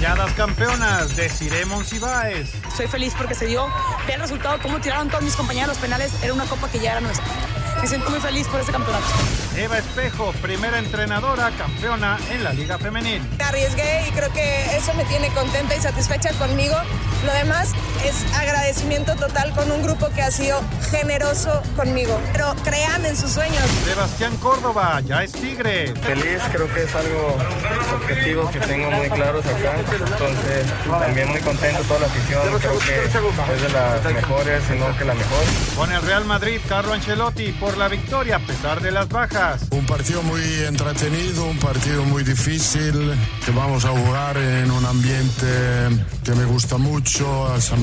Rayadas campeonas, Desiree Monsiváis. Soy feliz porque se dio el resultado, cómo tiraron todos mis compañeros los penales, era una copa que ya era nuestra. Me siento muy feliz por ese campeonato. Eva Espejo, primera entrenadora campeona en la Liga Femenil. Me arriesgué y creo que eso me tiene contenta y satisfecha conmigo. Lo demás es agradecimiento total con un grupo que ha sido generoso conmigo. Pero crean en sus sueños. Sebastián Córdoba, ya es Tigre. Feliz, creo que es algo objetivos que tengo muy claros acá. Entonces, también muy contento toda la afición. Creo que es de las mejores, sino que la mejor. Con el Real Madrid, Carlo Ancelotti por la victoria a pesar de las bajas. Un partido muy entretenido, un partido muy difícil, que vamos a jugar en un ambiente que me gusta mucho, a San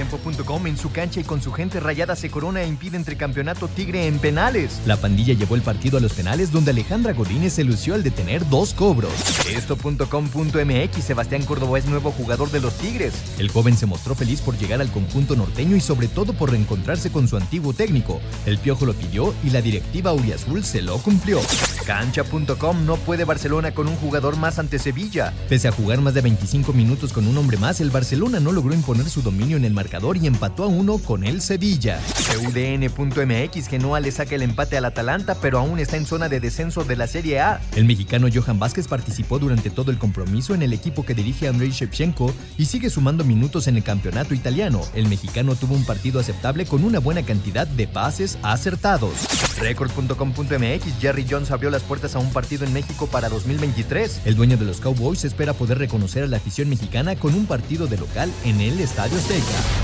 Mediotiempo.com en su cancha y con su gente rayada se corona e impide entre campeonato Tigre en penales. La pandilla llevó el partido a los penales donde Alejandra Godínez se lució al detener dos cobros. Esto.com.mx Sebastián Córdoba es nuevo jugador de los Tigres. El joven se mostró feliz por llegar al conjunto norteño y sobre todo por reencontrarse con su antiguo técnico. El Piojo lo pidió y la directiva Uriazul se lo cumplió. Cancha.com no puede Barcelona con un jugador más ante Sevilla. Pese a jugar más de 25 minutos con un hombre más, el Barcelona no logró imponer su dominio en el marcador y empató a uno con el Sevilla. UDN.mx Genoa le saca el empate al Atalanta, pero aún está en zona de descenso de la Serie A. El mexicano Johan Vázquez participó durante todo el compromiso en el equipo que dirige Andrei Shevchenko y sigue sumando minutos en el campeonato italiano. El mexicano tuvo un partido aceptable con una buena cantidad de pases acertados. Record.com.mx Jerry Jones abrió las puertas a un partido en México para 2023. El dueño de los Cowboys espera poder reconocer a la afición mexicana con un partido de local en el Estadio Azteca.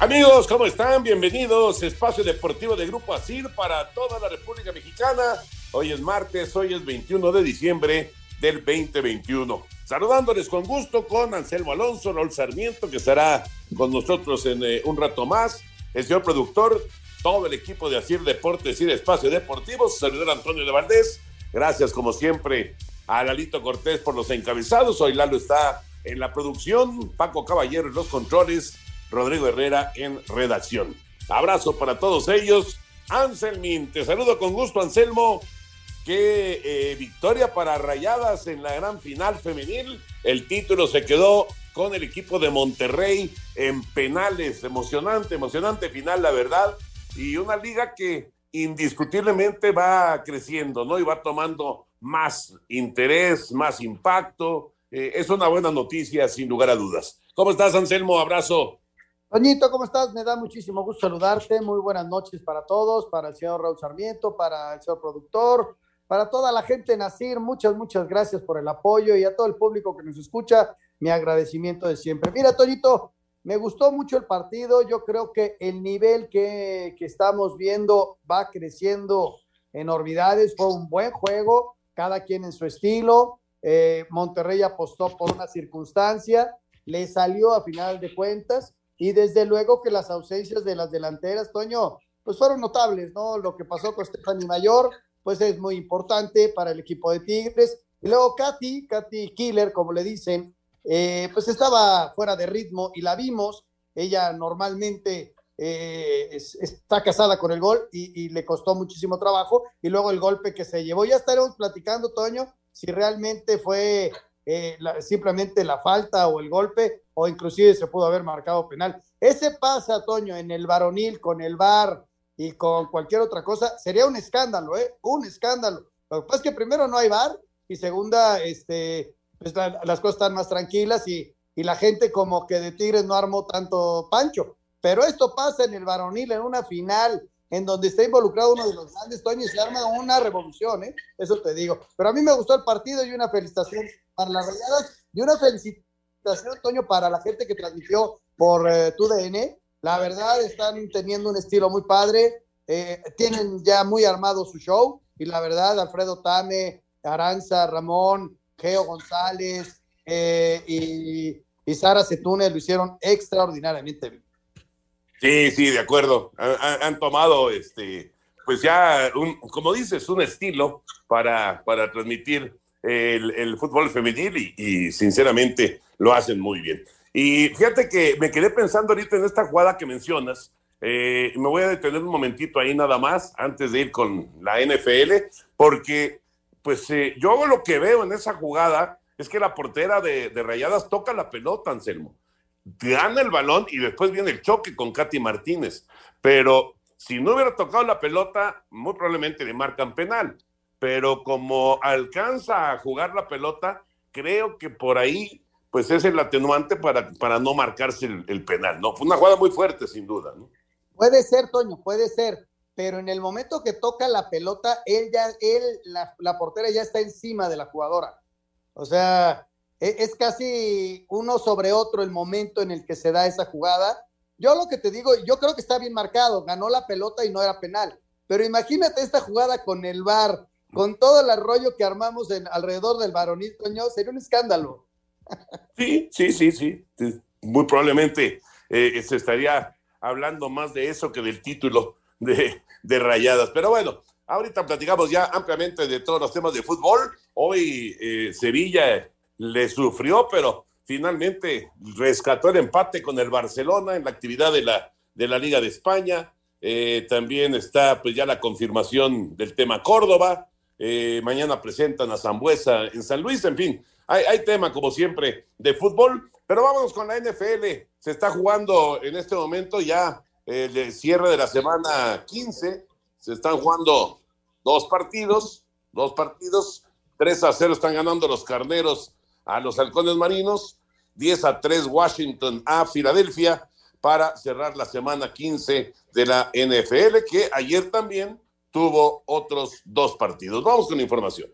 Amigos, ¿cómo están? Bienvenidos. Espacio Deportivo de Grupo ASIR para toda la República Mexicana. Hoy es martes, hoy es 21 de diciembre del 2021. Saludándoles con gusto con Anselmo Alonso, Raúl Sarmiento, que estará con nosotros en eh, un rato más. El señor productor, todo el equipo de ASIR Deportes y Espacio Deportivo, su servidor Antonio de Valdés. Gracias, como siempre, a Lalito Cortés por los encabezados. Hoy Lalo está en la producción, Paco Caballero en los controles, Rodrigo Herrera en redacción. Abrazo para todos ellos. Anselmin, te saludo con gusto, Anselmo. Qué eh, victoria para Rayadas en la gran final femenil. El título se quedó con el equipo de Monterrey en penales. Emocionante, emocionante final, la verdad. Y una liga que indiscutiblemente va creciendo, ¿no? Y va tomando más interés, más impacto. Eh, es una buena noticia, sin lugar a dudas. ¿Cómo estás, Anselmo? Abrazo. Toñito, ¿cómo estás? Me da muchísimo gusto saludarte. Muy buenas noches para todos, para el señor Raúl Sarmiento, para el señor productor, para toda la gente de Nacir. Muchas, muchas gracias por el apoyo y a todo el público que nos escucha, mi agradecimiento de siempre. Mira, Toñito, me gustó mucho el partido. Yo creo que el nivel que, que estamos viendo va creciendo enormidades. Fue un buen juego, cada quien en su estilo. Eh, Monterrey apostó por una circunstancia, le salió a final de cuentas y desde luego que las ausencias de las delanteras, Toño, pues fueron notables, ¿no? Lo que pasó con Stephanie Mayor, pues es muy importante para el equipo de Tigres. Y luego Katy, Katy Killer, como le dicen, eh, pues estaba fuera de ritmo y la vimos. Ella normalmente eh, es, está casada con el gol y, y, le costó muchísimo trabajo. Y luego el golpe que se llevó. Ya estaremos platicando, Toño, si realmente fue eh, la, simplemente la falta o el golpe, o inclusive se pudo haber marcado penal. Ese pasa, Toño, en el varonil con el VAR y con cualquier otra cosa, sería un escándalo, ¿eh? Un escándalo. Lo que pasa es que primero no hay VAR y segunda, este, pues la, las cosas están más tranquilas y, y la gente como que de Tigres no armó tanto pancho. Pero esto pasa en el varonil, en una final, en donde está involucrado uno de los grandes, Toño, y se arma una revolución, ¿eh? Eso te digo. Pero a mí me gustó el partido y una felicitación para las rayadas y una felicitación, Toño, para la gente que transmitió por eh, tu DN. La verdad, están teniendo un estilo muy padre, eh, tienen ya muy armado su show y la verdad, Alfredo Tame, Aranza, Ramón, Geo González eh, y, y Sara Setune lo hicieron extraordinariamente bien. Sí, sí, de acuerdo. Han, han tomado, este, pues ya, un, como dices, un estilo para, para transmitir el, fútbol femenil y, y, sinceramente lo hacen muy bien. Y fíjate que me quedé pensando ahorita en esta jugada que mencionas. Eh, me voy a detener un momentito ahí nada más antes de ir con la NFL, porque pues eh, yo lo que veo en esa jugada es que la portera de, de Rayadas toca la pelota, Anselmo gana el balón y después viene el choque con Katy Martínez. Pero si no hubiera tocado la pelota, muy probablemente le marcan penal. Pero como alcanza a jugar la pelota, creo que por ahí, pues es el atenuante para, para no marcarse el, penal, ¿no? Fue una jugada muy fuerte, sin duda, ¿no? Puede ser, Toño, puede ser. Pero en el momento que toca la pelota, él ya, él, la, portera ya está encima de la jugadora. O sea, e, es casi uno sobre otro el momento en el que se da esa jugada. Yo lo que te digo, yo creo que está bien marcado, ganó la pelota y no era penal. Pero imagínate esta jugada con el VAR, con todo el arroyo que armamos alrededor del varonil, Toño, sería un escándalo. Sí, sí, sí, sí. Muy probablemente eh, se estaría hablando más de eso que del título de, Rayadas. Pero bueno, ahorita platicamos ya ampliamente de todos los temas de fútbol. Hoy eh, Sevilla le sufrió, pero finalmente rescató el empate con el Barcelona en la actividad de la, de la Liga de España. Eh, también está pues ya la confirmación del tema Córdoba. Eh, mañana presentan a Zambuesa en San Luis, en fin, hay, hay, tema como siempre de fútbol, pero vámonos con la NFL. Se está jugando en este momento ya el cierre de la semana 15. Se están jugando dos partidos, dos partidos. 3 a 0 están ganando los carneros a los halcones marinos, 10 a 3 Washington a Filadelfia para cerrar la semana 15 de la NFL, que ayer también tuvo otros dos partidos. Vamos con información.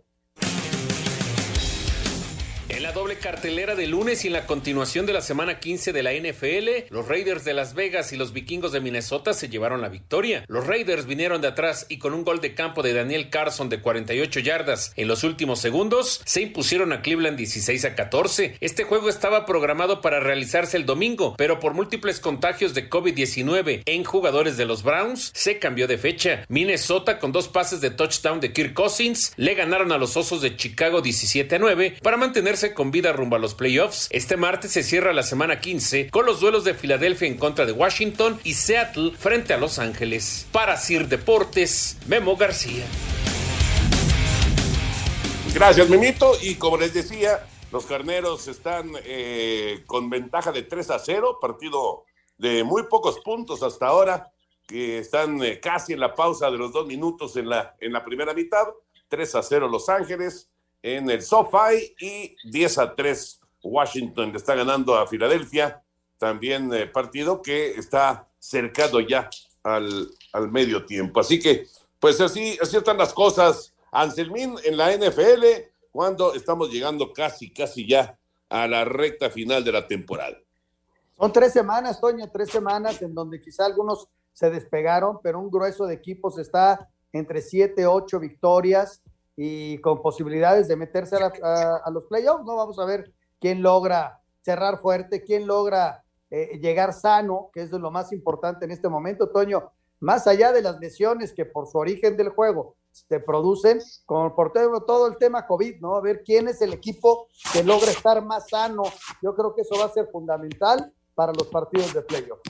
La doble cartelera de lunes y en la continuación de la semana 15 de la NFL, los Raiders de Las Vegas y los Vikingos de Minnesota se llevaron la victoria. Los Raiders vinieron de atrás y con un gol de campo de Daniel Carson de 48 yardas en los últimos segundos, se impusieron a Cleveland 16 a 14. Este juego estaba programado para realizarse el domingo, pero por múltiples contagios de COVID-19 en jugadores de los Browns, se cambió de fecha. Minnesota con dos pases de touchdown de Kirk Cousins le ganaron a los Osos de Chicago 17 a 9 para mantenerse con vida rumbo a los playoffs. Este martes se cierra la semana 15 con los duelos de Filadelfia en contra de Washington y Seattle frente a Los Ángeles. Para Sir Deportes, Memo García. Gracias, Memito. Y como les decía, los carneros están eh, con ventaja de 3 a 0, partido de muy pocos puntos hasta ahora, que están eh, casi en la pausa de los dos minutos en la, en la primera mitad. 3 a 0 Los Ángeles en el SoFi y 10 a 3 Washington le está ganando a Filadelfia. También eh, partido que está cercado ya al, al, medio tiempo. Así que, pues así, así están las cosas. Anselmín en la NFL, cuando estamos llegando casi, casi ya a la recta final de la temporada. Son tres semanas, Toño, tres semanas en donde quizá algunos se despegaron, pero un grueso de equipos está entre siete, ocho victorias y con posibilidades de meterse a, a, a, los playoffs, ¿no? Vamos a ver quién logra cerrar fuerte, quién logra eh, llegar sano, que es lo más importante en este momento, Toño, más allá de las lesiones que por su origen del juego se producen, como por todo el tema COVID, ¿no? A ver quién es el equipo que logra estar más sano. Yo creo que eso va a ser fundamental para los partidos de playoff.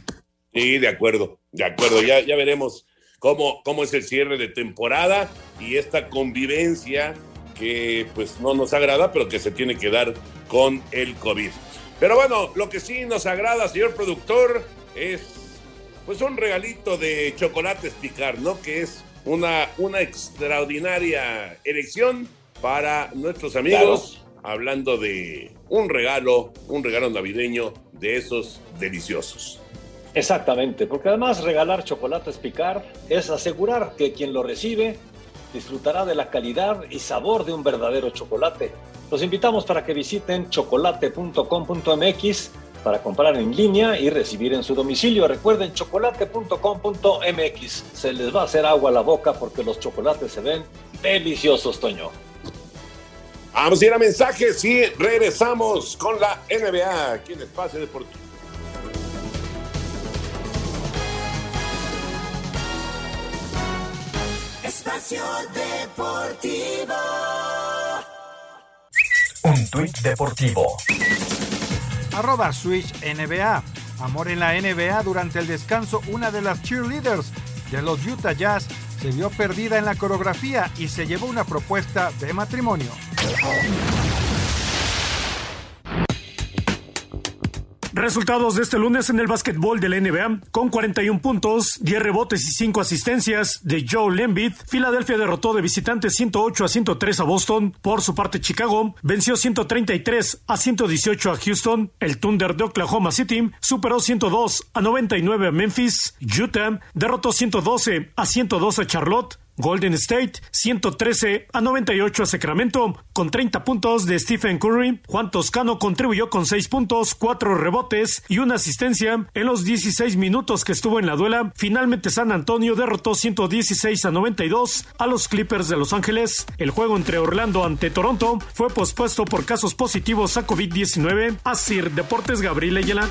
Sí, de acuerdo, de acuerdo, ya, ya veremos cómo, cómo es el cierre de temporada y esta convivencia que pues no nos agrada, pero que se tiene que dar con el COVID. Pero bueno, lo que sí nos agrada, señor productor, es pues un regalito de chocolates picar, ¿no? Que es una, una extraordinaria elección para nuestros amigos, claro. hablando de un regalo, un regalo navideño de esos deliciosos. Exactamente, porque además regalar chocolates picar es asegurar que quien lo recibe disfrutará de la calidad y sabor de un verdadero chocolate. Los invitamos para que visiten chocolate.com.mx para comprar en línea y recibir en su domicilio. Recuerden chocolate.com.mx. Se les va a hacer agua a la boca porque los chocolates se ven deliciosos, Toño. Vamos a ir a mensajes y regresamos con la NBA aquí en Espacio Deportivo. Espacio Deportivo. Un tuit deportivo. Arroba Switch NBA. Amor en la NBA durante el descanso, una de las cheerleaders de los Utah Jazz se vio perdida en la coreografía y se llevó una propuesta de matrimonio. Resultados de este lunes en el básquetbol de la NBA. Con 41 puntos, 10 rebotes y 5 asistencias de Joe Embiid, Filadelfia derrotó de visitante 108 a 103 a Boston. Por su parte, Chicago venció 133 a 118 a Houston. El Thunder de Oklahoma City superó 102 a 99 a Memphis. Utah derrotó 112 a 102 a Charlotte. Golden State 113 a 98 a Sacramento con 30 puntos de Stephen Curry. Juan Toscano contribuyó con 6 puntos, 4 rebotes y una asistencia en los 16 minutos que estuvo en la duela. Finalmente San Antonio derrotó 116 a 92 a los Clippers de Los Ángeles. El juego entre Orlando ante Toronto fue pospuesto por casos positivos a COVID-19. Así Deportes Gabriel Ayala.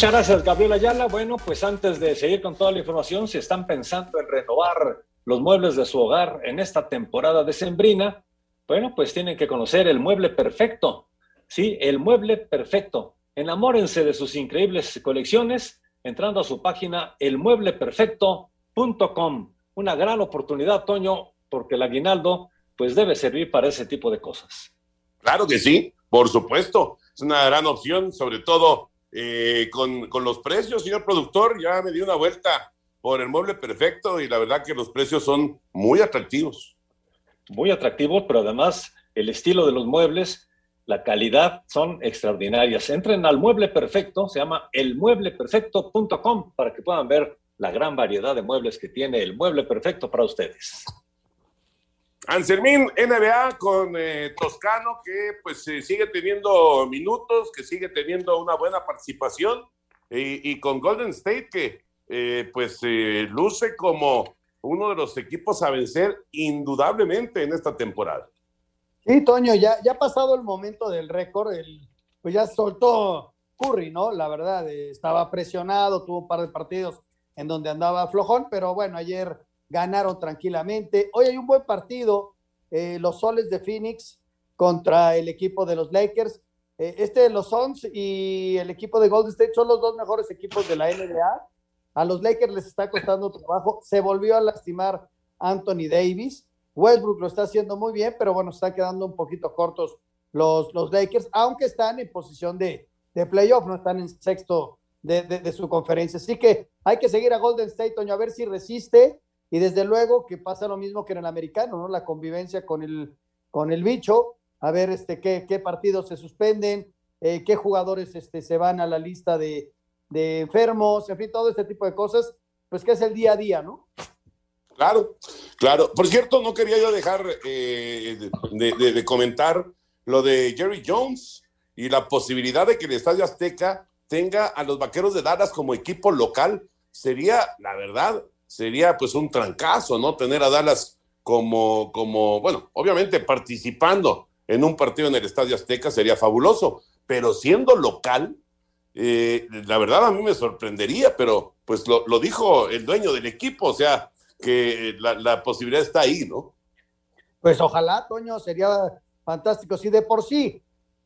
Muchas gracias, Gabriel Ayala. Bueno, pues antes de seguir con toda la información, si están pensando en renovar los muebles de su hogar en esta temporada decembrina, bueno, pues tienen que conocer el mueble perfecto. Sí, el mueble perfecto. Enamórense de sus increíbles colecciones entrando a su página elmuebleperfecto.com. Una gran oportunidad, Toño, porque el aguinaldo pues debe servir para ese tipo de cosas. Claro que sí, por supuesto. Es una gran opción, sobre todo eh, con, con, los precios, señor productor, ya me di una vuelta por el mueble perfecto y la verdad que los precios son muy atractivos. Muy atractivos, pero además el estilo de los muebles, la calidad son extraordinarias. Entren al mueble perfecto, se llama elmuebleperfecto.com para que puedan ver la gran variedad de muebles que tiene el mueble perfecto para ustedes. Anselmín, NBA con eh, Toscano, que pues eh, sigue teniendo minutos, que sigue teniendo una buena participación, y, y con Golden State, que eh, pues luce como uno de los equipos a vencer indudablemente en esta temporada. Sí, Toño, ya, ya ha pasado el momento del récord, el, pues ya soltó Curry, ¿no? La verdad, estaba presionado, tuvo un par de partidos en donde andaba flojón, pero bueno, ayer ganaron tranquilamente. Hoy hay un buen partido, eh, los Soles de Phoenix contra el equipo de los Lakers. Eh, este de los Suns y el equipo de Golden State son los dos mejores equipos de la NBA. A los Lakers les está costando trabajo. Se volvió a lastimar Anthony Davis. Westbrook lo está haciendo muy bien, pero bueno, está quedando un poquito cortos los, los Lakers, aunque están en posición de, de playoff, no están en sexto de, de, su conferencia. Así que hay que seguir a Golden State, Toño, a ver si resiste y desde luego que pasa lo mismo que en el americano, ¿no? La convivencia con el, con el bicho, a ver este, qué, qué partidos se suspenden, eh, qué jugadores este, se van a la lista de, de enfermos, en fin, todo este tipo de cosas, pues que es el día a día, ¿no? Claro, claro. Por cierto, no quería yo dejar eh, de, de, de, comentar lo de Jerry Jones y la posibilidad de que el Estadio Azteca tenga a los Vaqueros de Dallas como equipo local. Sería, la verdad, sería pues un trancazo, ¿no? Tener a Dallas como, como, bueno, obviamente participando en un partido en el Estadio Azteca sería fabuloso, pero siendo local, eh, la verdad a mí me sorprendería, pero pues lo, lo, dijo el dueño del equipo, o sea, que la, la posibilidad está ahí, ¿no? Pues ojalá, Toño, sería fantástico. Si de por sí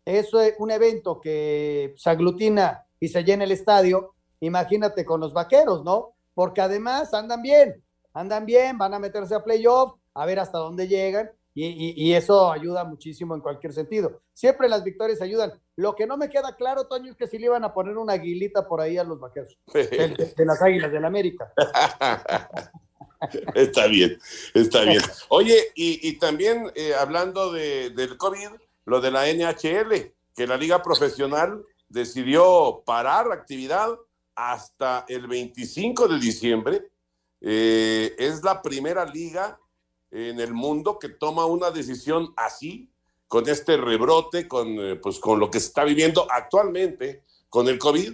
es un evento que se aglutina y se llena el estadio, imagínate con los vaqueros, ¿no? Porque además andan bien, andan bien, van a meterse a playoff, a ver hasta dónde llegan, y, y, y, eso ayuda muchísimo en cualquier sentido. Siempre las victorias ayudan. Lo que no me queda claro, Toño, es que si le iban a poner una aguilita por ahí a los vaqueros, de, de, de las águilas del América. está bien, está bien. Oye, y, y también eh, hablando de, del COVID, lo de la NHL, que la liga profesional decidió parar la actividad hasta el 25 de diciembre. Eh, es la primera liga en el mundo que toma una decisión así, con este rebrote, con, eh, pues, con lo que se está viviendo actualmente con el COVID.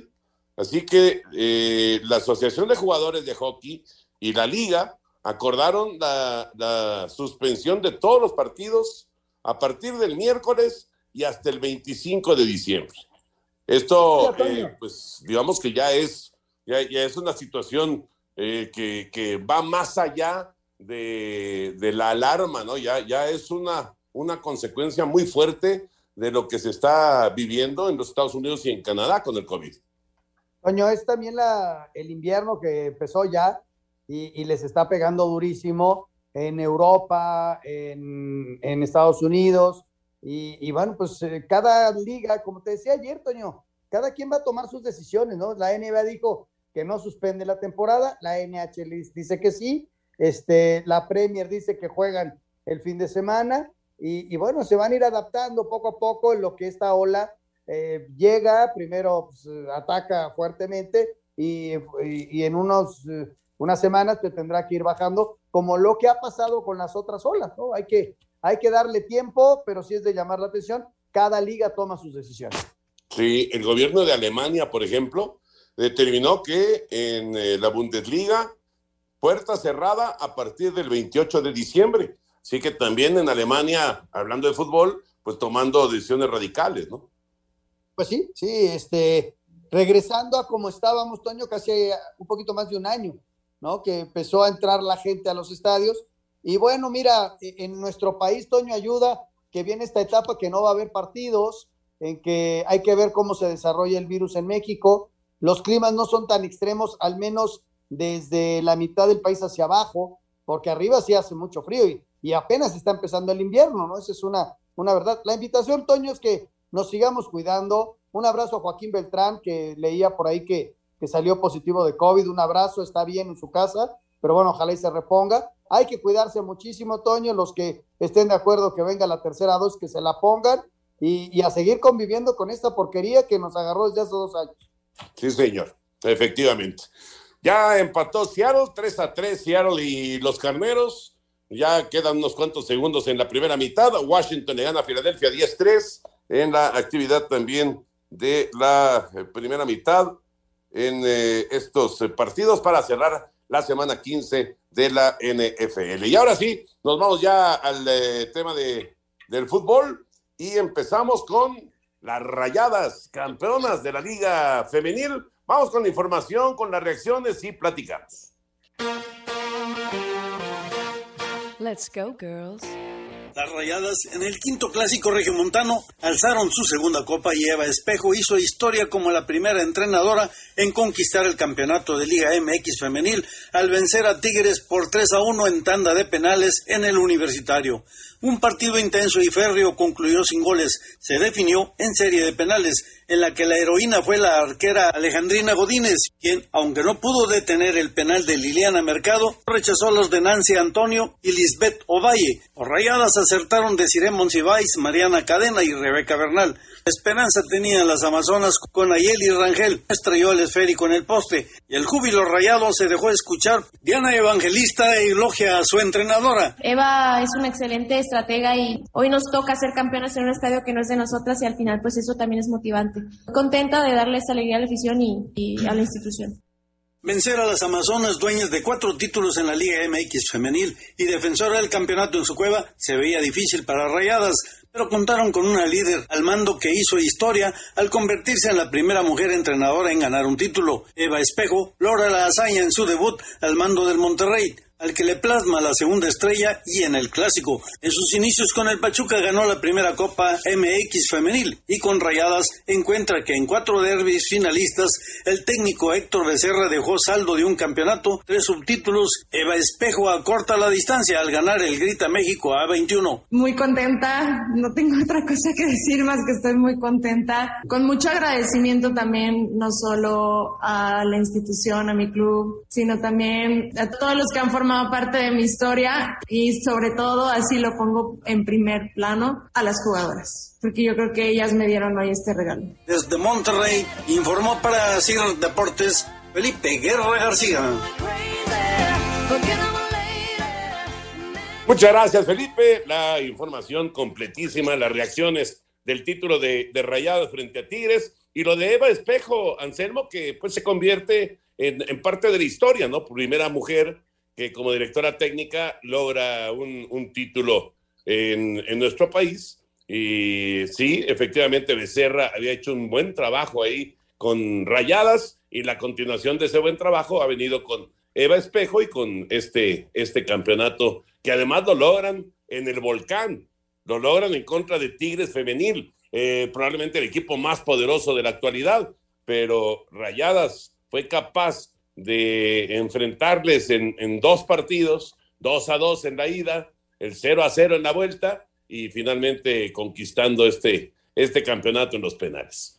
Así que eh, la Asociación de Jugadores de Hockey y la liga acordaron la, suspensión de todos los partidos a partir del miércoles y hasta el 25 de diciembre. Esto, eh, pues, digamos que ya es, ya, ya es una situación eh, que, que, va más allá de, de, la alarma, ¿no? Ya, ya es una, una consecuencia muy fuerte de lo que se está viviendo en los Estados Unidos y en Canadá con el COVID. Toño, es también la, el invierno que empezó ya y, y les está pegando durísimo en Europa, en, en Estados Unidos. Y, bueno, pues eh, cada liga, como te decía ayer, Toño, cada quien va a tomar sus decisiones, ¿no? La NBA dijo que no suspende la temporada, la NHL dice que sí, este, la Premier dice que juegan el fin de semana y, y bueno, se van a ir adaptando poco a poco en lo que esta ola eh, llega, primero pues, ataca fuertemente y, y, y en unos, unas semanas te tendrá que ir bajando, como lo que ha pasado con las otras olas, ¿no? Hay que, hay que darle tiempo, pero si es de llamar la atención, cada liga toma sus decisiones. Sí, el gobierno de Alemania, por ejemplo, determinó que en eh, la Bundesliga, puerta cerrada a partir del 28 de diciembre. Así que también en Alemania, hablando de fútbol, pues tomando decisiones radicales, ¿no? Pues sí, sí, este, regresando a como estábamos, Toño, casi un poquito más de un año, ¿no? Que empezó a entrar la gente a los estadios. Y bueno, mira, en nuestro país, Toño, ayuda que viene esta etapa que no va a haber partidos, en que hay que ver cómo se desarrolla el virus en México. Los climas no son tan extremos, al menos desde la mitad del país hacia abajo, porque arriba sí hace mucho frío y, y apenas está empezando el invierno, ¿no? Esa es una, una verdad. La invitación, Toño, es que nos sigamos cuidando. Un abrazo a Joaquín Beltrán, que leía por ahí que, que salió positivo de COVID. Un abrazo, está bien en su casa, pero bueno, ojalá y se reponga. Hay que cuidarse muchísimo, Toño. Los que estén de acuerdo que venga la tercera dosis, que se la pongan y, a seguir conviviendo con esta porquería que nos agarró desde hace dos años. Sí, señor, efectivamente. Ya empató Seattle, 3 a 3, Seattle y los Carneros. Ya quedan unos cuantos segundos en la primera mitad. Washington le gana a Filadelfia 10-3 en la actividad también de la eh, primera mitad en eh, estos eh, partidos para cerrar la semana 15 de la NFL. Y ahora sí, nos vamos ya al eh, tema de, del fútbol y empezamos con las rayadas campeonas de la Liga Femenil. Vamos con la información, con las reacciones y platicamos. Let's go, girls. Las rayadas en el quinto clásico regiomontano alzaron su segunda copa y Eva Espejo hizo historia como la primera entrenadora en conquistar el campeonato de Liga MX femenil al vencer a Tigres por 3 a 1 en tanda de penales en el universitario. Un partido intenso y férreo concluyó sin goles. Se definió en serie de penales, en la que la heroína fue la arquera Alejandrina Godínez, quien, aunque no pudo detener el penal de Liliana Mercado, rechazó los de Nancy Antonio y Lisbeth Ovalle. Por rayadas acertaron de Siré Monsiváis, Mariana Cadena y Rebeca Bernal. Esperanza tenía las Amazonas con Ayeli Rangel, estrelló el esférico en el poste y el júbilo rayado se dejó escuchar. Diana Evangelista elogia a su entrenadora. Eva es una excelente estratega y hoy nos toca ser campeonas en un estadio que no es de nosotras y al final pues eso también es motivante. Contenta de darle esta alegría a la afición y, y a la institución. Vencer a las Amazonas, dueñas de cuatro títulos en la Liga MX femenil y defensora del campeonato en su cueva, se veía difícil para Rayadas, pero contaron con una líder al mando que hizo historia al convertirse en la primera mujer entrenadora en ganar un título. Eva Espejo logra la hazaña en su debut al mando del Monterrey, al que le plasma la segunda estrella y en el clásico. En sus inicios con el Pachuca ganó la primera Copa MX femenil y con Rayadas encuentra que en cuatro derbis finalistas el técnico Héctor Becerra dejó saldo de un campeonato, tres subtítulos. Eva Espejo acorta la distancia al ganar el Grita México A21. Muy contenta, no tengo otra cosa que decir más que estoy muy contenta. Con mucho agradecimiento también, no solo a la institución, a mi club, sino también a todos los que han formado parte de mi historia y sobre todo, así lo pongo en primer plano, a las jugadoras. Porque yo creo que ellas me dieron hoy este regalo. Desde Monterrey informó para Siglo Deportes Felipe Guerra García. Muchas gracias, Felipe. La información completísima, las reacciones del título de, de Rayados frente a Tigres y lo de Eva Espejo, Anselmo, que pues se convierte en, en parte de la historia, ¿no? Primera mujer que como directora técnica logra un, un título en, en, nuestro país. Y sí, efectivamente, Becerra había hecho un buen trabajo ahí con Rayadas y la continuación de ese buen trabajo ha venido con Eva Espejo y con este, este campeonato que además lo logran en el volcán, lo logran en contra de Tigres Femenil, eh, probablemente el equipo más poderoso de la actualidad, pero Rayadas fue capaz de enfrentarles en, dos partidos, dos a dos en la ida, el 0 a 0 en la vuelta y finalmente conquistando este, este campeonato en los penales.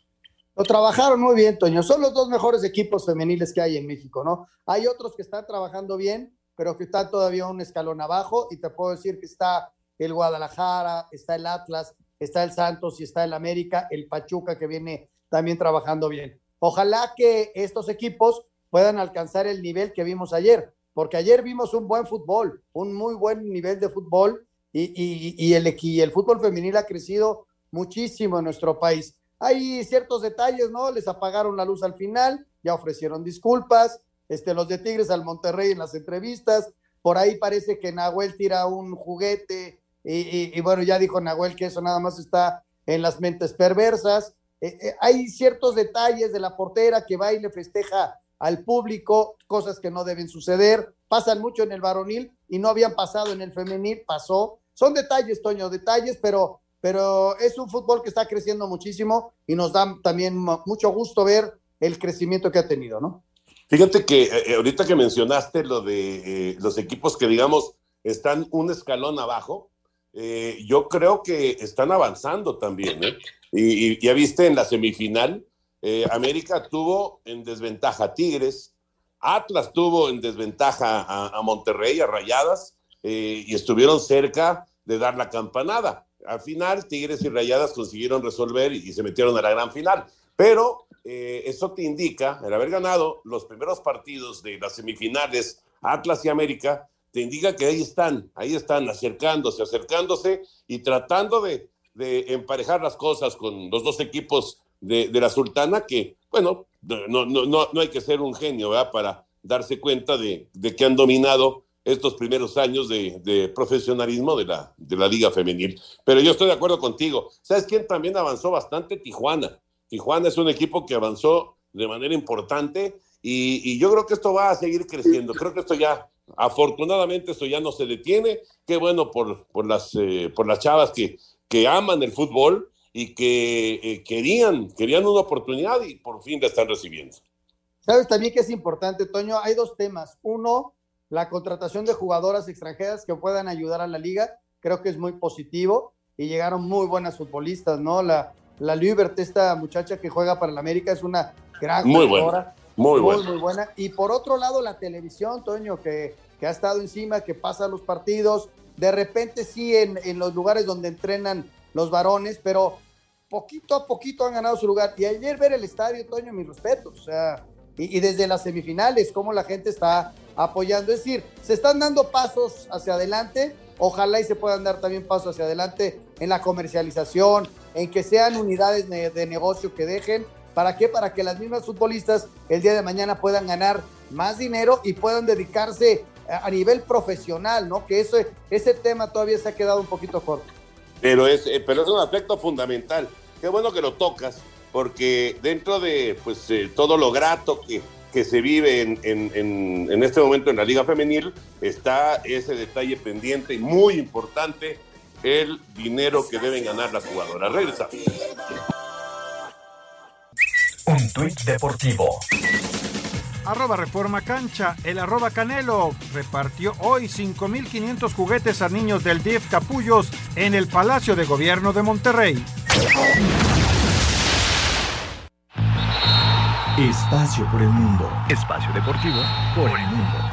Lo trabajaron muy bien, Toño. Son los dos mejores equipos femeniles que hay en México, ¿no? Hay otros que están trabajando bien, pero que están todavía un escalón abajo y te puedo decir que está el Guadalajara, está el Atlas, está el Santos y está el América, el Pachuca que viene también trabajando bien. Ojalá que estos equipos puedan alcanzar el nivel que vimos ayer, porque ayer vimos un buen fútbol, un muy buen nivel de fútbol y, y, y el, y el fútbol femenil ha crecido muchísimo en nuestro país. Hay ciertos detalles, ¿no? Les apagaron la luz al final, ya ofrecieron disculpas, este, los de Tigres al Monterrey en las entrevistas, por ahí parece que Nahuel tira un juguete y, y, bueno, ya dijo Nahuel que eso nada más está en las mentes perversas. Eh, eh, hay ciertos detalles de la portera que va y le festeja al público, cosas que no deben suceder, pasan mucho en el varonil y no habían pasado en el femenil, pasó. Son detalles, Toño, detalles, pero pero es un fútbol que está creciendo muchísimo y nos da también mucho gusto ver el crecimiento que ha tenido, ¿no? Fíjate que eh, ahorita que mencionaste lo de eh, los equipos que, digamos, están un escalón abajo, eh, yo creo que están avanzando también, ¿eh? Y ya viste en la semifinal, América tuvo en desventaja a Tigres, Atlas tuvo en desventaja a, Monterrey, a Rayadas, y estuvieron cerca de dar la campanada al final Tigres y Rayadas consiguieron resolver y, se metieron a la gran final. Pero eh, eso te indica, el haber ganado los primeros partidos de las semifinales Atlas y América, te indica que ahí están, ahí están acercándose, acercándose y tratando de emparejar las cosas con los dos equipos de, la Sultana, que, bueno, no, no, no, no hay que ser un genio para darse cuenta de, de que han dominado estos primeros años de, de, profesionalismo de la, de la Liga Femenil. Pero yo estoy de acuerdo contigo. ¿Sabes quién también avanzó bastante? Tijuana. Tijuana es un equipo que avanzó de manera importante y, y, yo creo que esto va a seguir creciendo. Creo que esto ya, afortunadamente, esto ya no se detiene. Qué bueno por, por, las, eh, por las chavas que, que aman el fútbol y que eh, querían, querían una oportunidad y por fin la están recibiendo. ¿Sabes también que es importante, Toño? Hay dos temas. Uno, la contratación de jugadoras extranjeras que puedan ayudar a la liga, creo que es muy positivo y llegaron muy buenas futbolistas, ¿no? La, la Liebert, esta muchacha que juega para el América, es una gran muy jugadora. Buena. Muy, muy, buena. muy buena. Y por otro lado, la televisión, Toño, que, que ha estado encima, que pasa los partidos, de repente sí en, en los lugares donde entrenan los varones, pero poquito a poquito han ganado su lugar. Y ayer ver el estadio, Toño, mis respetos, o sea, y, desde las semifinales, cómo la gente está apoyando. Es decir, se están dando pasos hacia adelante. Ojalá y se puedan dar también pasos hacia adelante en la comercialización, en que sean unidades de, de negocio que dejen. ¿Para qué? Para que las mismas futbolistas el día de mañana puedan ganar más dinero y puedan dedicarse a, a nivel profesional, ¿no? Que eso, ese tema todavía se ha quedado un poquito corto. Pero es, eh, pero es un aspecto fundamental. Qué bueno que lo tocas, porque dentro de pues eh, todo lo grato que, que se vive en, en, en, en, este momento en la Liga Femenil, está ese detalle pendiente y muy importante, el dinero que deben ganar las jugadoras. Regresamos. Un tuit deportivo. Arroba Reforma Cancha, el arroba Canelo repartió hoy 5.500 juguetes a niños del DIF Capullos en el Palacio de Gobierno de Monterrey. Espacio por el mundo. Espacio deportivo por el mundo.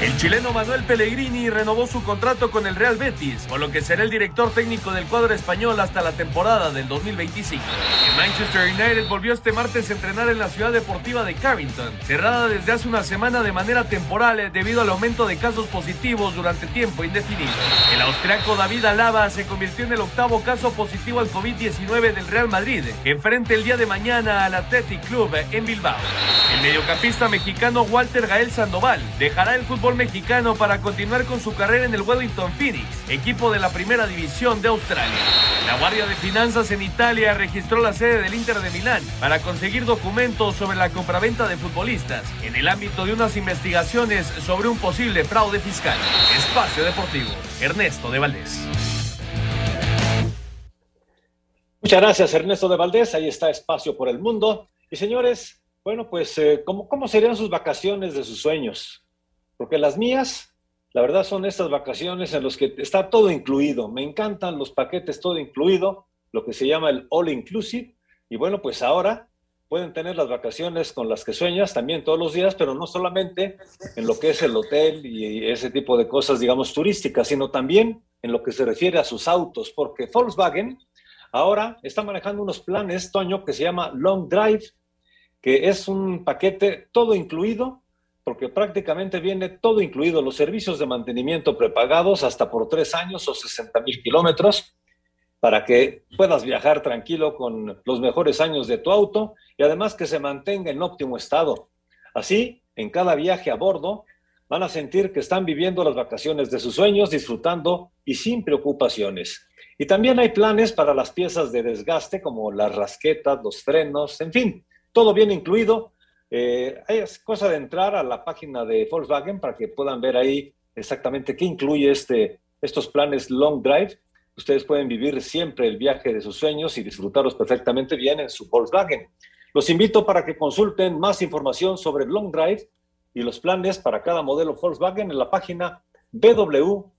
El chileno Manuel Pellegrini renovó su contrato con el Real Betis, por lo que será el director técnico del cuadro español hasta la temporada del 2025. El Manchester United volvió este martes a entrenar en la ciudad deportiva de Carrington, cerrada desde hace una semana de manera temporal eh, debido al aumento de casos positivos durante tiempo indefinido. El austriaco David Alaba se convirtió en el octavo caso positivo al COVID-19 del Real Madrid, que enfrenta el día de mañana al Athletic Club en Bilbao. El mediocampista mexicano Walter Gael Sandoval dejará el fútbol mexicano para continuar con su carrera en el Wellington Phoenix, equipo de la primera división de Australia. La Guardia de Finanzas en Italia registró la sede del Inter de Milán para conseguir documentos sobre la compraventa de futbolistas en el ámbito de unas investigaciones sobre un posible fraude fiscal. Espacio Deportivo, Ernesto de Valdés. Muchas gracias, Ernesto de Valdés. Ahí está Espacio por el Mundo. Y señores, bueno, pues, eh, ¿cómo, ¿cómo serían sus vacaciones de sus sueños? Porque las mías, la verdad, son estas vacaciones en las que está todo incluido. Me encantan los paquetes todo incluido, lo que se llama el all inclusive. Y bueno, pues ahora pueden tener las vacaciones con las que sueñas también todos los días, pero no solamente en lo que es el hotel y ese tipo de cosas, digamos, turísticas, sino también en lo que se refiere a sus autos, porque Volkswagen ahora está manejando unos planes, Toño, que se llama Long Drive, que es un paquete todo incluido porque prácticamente viene todo incluido, los servicios de mantenimiento prepagados hasta por tres años o 60 mil kilómetros, para que puedas viajar tranquilo con los mejores años de tu auto y además que se mantenga en óptimo estado. Así, en cada viaje a bordo, van a sentir que están viviendo las vacaciones de sus sueños, disfrutando y sin preocupaciones. Y también hay planes para las piezas de desgaste como las rasquetas, los frenos, en fin, todo bien incluido eh, es cosa de entrar a la página de Volkswagen para que puedan ver ahí exactamente qué incluye este, estos planes Long Drive. Ustedes pueden vivir siempre el viaje de sus sueños y disfrutarlos perfectamente bien en su Volkswagen. Los invito para que consulten más información sobre Long Drive y los planes para cada modelo Volkswagen en la página www.com.mx.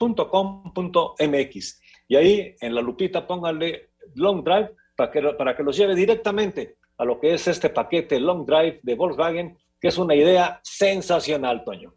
Y ahí en la lupita pónganle Long Drive para que, para que los lleve directamente a lo que es este paquete Long Drive de Volkswagen, que es una idea sensacional, Toño.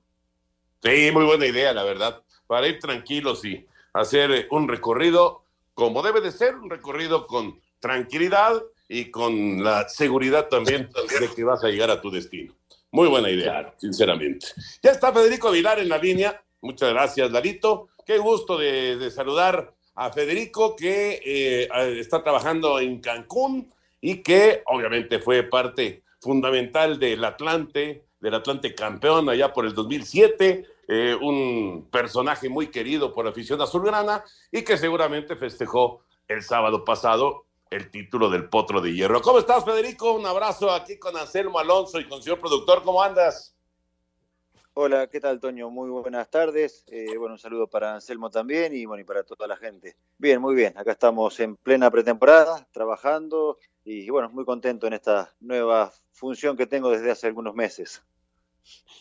Sí, muy buena idea, la verdad, para ir tranquilos y hacer eh, un recorrido como debe de ser, un recorrido con tranquilidad y con la seguridad también de que vas a llegar a tu destino. Muy buena idea, sinceramente. Ya está Federico Vilar en la línea. Muchas gracias, Larito. Qué gusto de, saludar a Federico que eh, está trabajando en Cancún y que obviamente fue parte fundamental del Atlante, del Atlante campeón allá por el 2007, eh, un personaje muy querido por la afición azulgrana y que seguramente festejó el sábado pasado el título del Potro de Hierro. ¿Cómo estás, Federico? Un abrazo aquí con Anselmo Alonso y con señor productor. ¿Cómo andas? Hola, ¿qué tal, Toño? Muy buenas tardes. Eh, bueno, un saludo para Anselmo también y, bueno, y para toda la gente. Bien, muy bien. Acá estamos en plena pretemporada, trabajando y, bueno, muy contento en esta nueva función que tengo desde hace algunos meses.